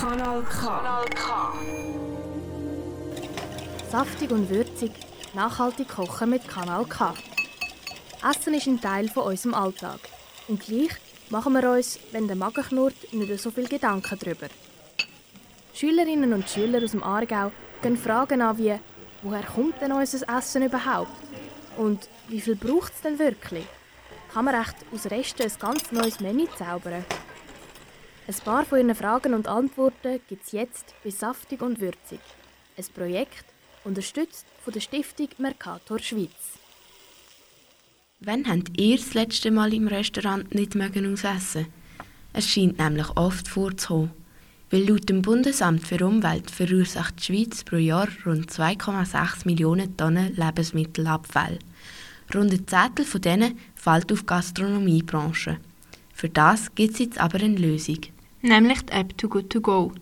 Kanal K. Kanal K. Saftig und würzig, nachhaltig kochen mit Kanal K. Essen ist ein Teil von unserem Alltag. Und gleich machen wir uns, wenn der Magen knurrt, nicht so viel Gedanken darüber. Schülerinnen und Schüler aus dem Aargau gehen Fragen an wie «Woher kommt denn unser Essen überhaupt?» und «Wie viel braucht es denn wirklich?» Kann man echt aus Resten ein ganz neues Menü zaubern? Ein paar von Ihren Fragen und Antworten gibt es jetzt bei Saftig und Würzig. Ein Projekt, unterstützt von der Stiftung Mercator Schweiz. Wann habt ihr das letzte Mal im Restaurant nicht mögen ausessen? Es scheint nämlich oft vorzukommen. Weil laut dem Bundesamt für Umwelt verursacht die Schweiz pro Jahr rund 2,6 Millionen Tonnen Lebensmittelabfall. Rund ein Zettel von denen fällt auf die Gastronomiebranche. Für das gibt es jetzt aber eine Lösung. nämlich die App Too Good To Go.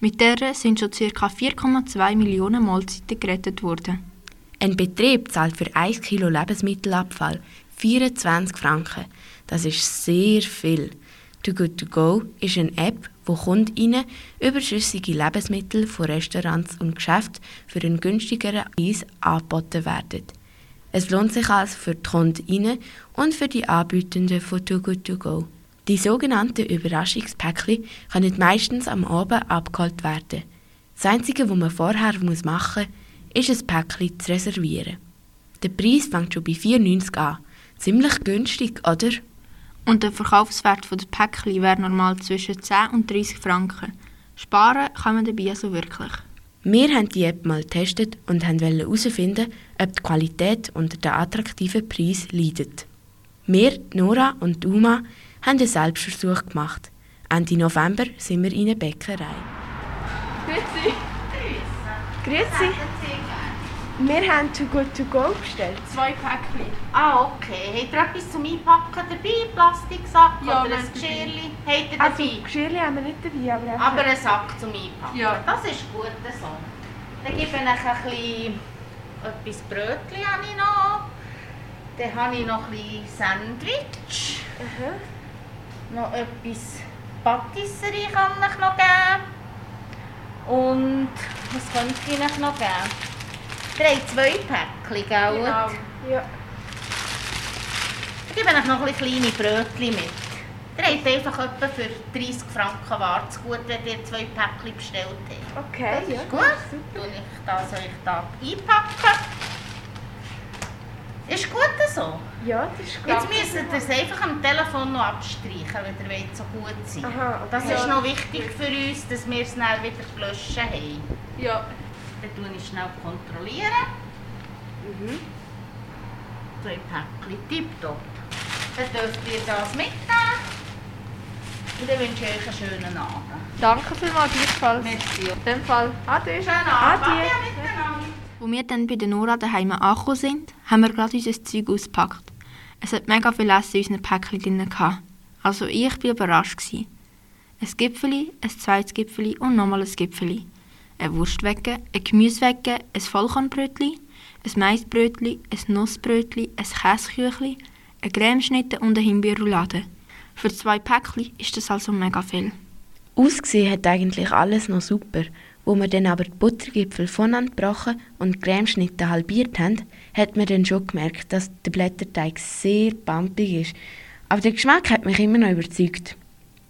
Mit der sind schon ca. 4,2 Millionen Mahlzeiten gerettet worden. Ein Betrieb zahlt für 1 Kilo Lebensmittelabfall 24 Franken. Das ist sehr viel. Too Good To Go ist eine App, wo Kundinnen überschüssige Lebensmittel von Restaurants und Geschäften für einen günstigeren Preis angeboten werden. Es lohnt sich also für die Kundinnen und für die Anbietenden von Too Good To Go. Die sogenannten Überraschungspäckchen können meistens am Abend abgeholt werden. Das Einzige, was man vorher machen muss, ist ein Päckchen zu reservieren. Der Preis fängt schon bei 4,90 an. Ziemlich günstig, oder? Und der Verkaufswert der Päckchen wäre normal zwischen 10 und 30 Franken. Sparen kann man dabei also wirklich. Wir haben die App mal getestet und wollten herausfinden, ob die Qualität unter den attraktiven Preis leidet. Wir, Nora und Uma, haben einen Selbstversuch gemacht. Ende November sind wir in eine Bäckerei. Grüezi. Grüezi. Wir haben Too Good To Go bestellt. Zwei Päckchen. Ah, okay. Habt ihr etwas zum Einpacken dabei? Plastiksack Ja, oder ein Geschirrli? Habt ihr Also, dabei? Geschirrchen haben wir nicht dabei, aber einfach... Aber einen Sack zum Einpacken. Ja. Das ist gut so. Dann gebe ich euch ein bisschen etwas Brötchen habe ich noch. Dann habe ich noch ein bisschen Sandwich. Aha. Noch etwas Patisserie kann ich noch geben. Und was könnte ich euch noch geben? Ihr habt zwei Päckchen, gell? Genau. Ja. Ich gebe euch noch ein kleine Brötchen mit. Ihr habt einfach etwa für 30 Franken Ware zu gut, wenn ihr zwei Päckchen bestellt habt. Okay, Das ja. ist gut. Tue ich das euch da einpacken. Ist gut so. Ja, das ist gut. Jetzt müsst ihr es einfach am Telefon noch abstreichen, wenn ihr so gut sein Aha, okay. Das ist noch wichtig für uns, dass wir es schnell wieder gelöscht haben. Ja. Dann tue ich schnell kontrollieren. Mhm. Zwei Päckchen, tipptopp. Dann dürft ihr das mitnehmen. Und dann wünsche ich euch einen schönen Abend. Danke vielmals, gleichfalls. Merci. In dem Fall, ade. Schönen Abend. Adi. Ja, miteinander. Als wir dann bei der Nora daheim angekommen sind, haben wir gerade unser Zeug ausgepackt. Es hat mega viel Essen in unseren Päckchen drin. gehabt. Also ich war überrascht. Gewesen. Ein Gipfeli, ein zweites Gipfeli und nochmal ein Gipfeli. Eine Wurstwecke, ein Gemüsewecke, ein Vollkornbrötli, ein Maisbrötli, ein Nussbrötli, ein Käseküchli, eine Cremeschnitte und eine Himbeerroulade. Für zwei Päckchen ist das also mega viel. Ausgesehen hat eigentlich alles noch super. Wo wir dann aber die Buttergipfel voneinander gebrochen und die Cremeschnitte halbiert haben, hat man dann schon gemerkt, dass der Blätterteig sehr pampig ist. Aber der Geschmack hat mich immer noch überzeugt.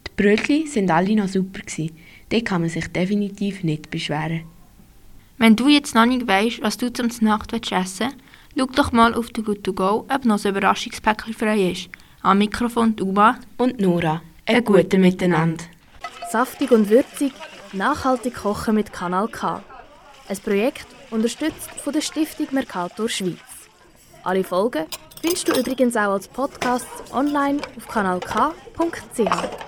Die Brötchen sind alle noch super gewesen. Dort kann man sich definitiv nicht beschweren. Wenn du jetzt noch nicht weißt, was du zum Nacht essen willst, schau doch mal auf Too Good To Go, ob noch ein Überraschungspäckchen frei ist. Am Mikrofon Uma. Und Nora, ein guten Miteinander. Saftig und würzig, nachhaltig kochen mit Kanal K. Ein Projekt unterstützt von der Stiftung Mercator Schweiz. Alle Folgen findest du übrigens auch als Podcast online auf kanalk.ch.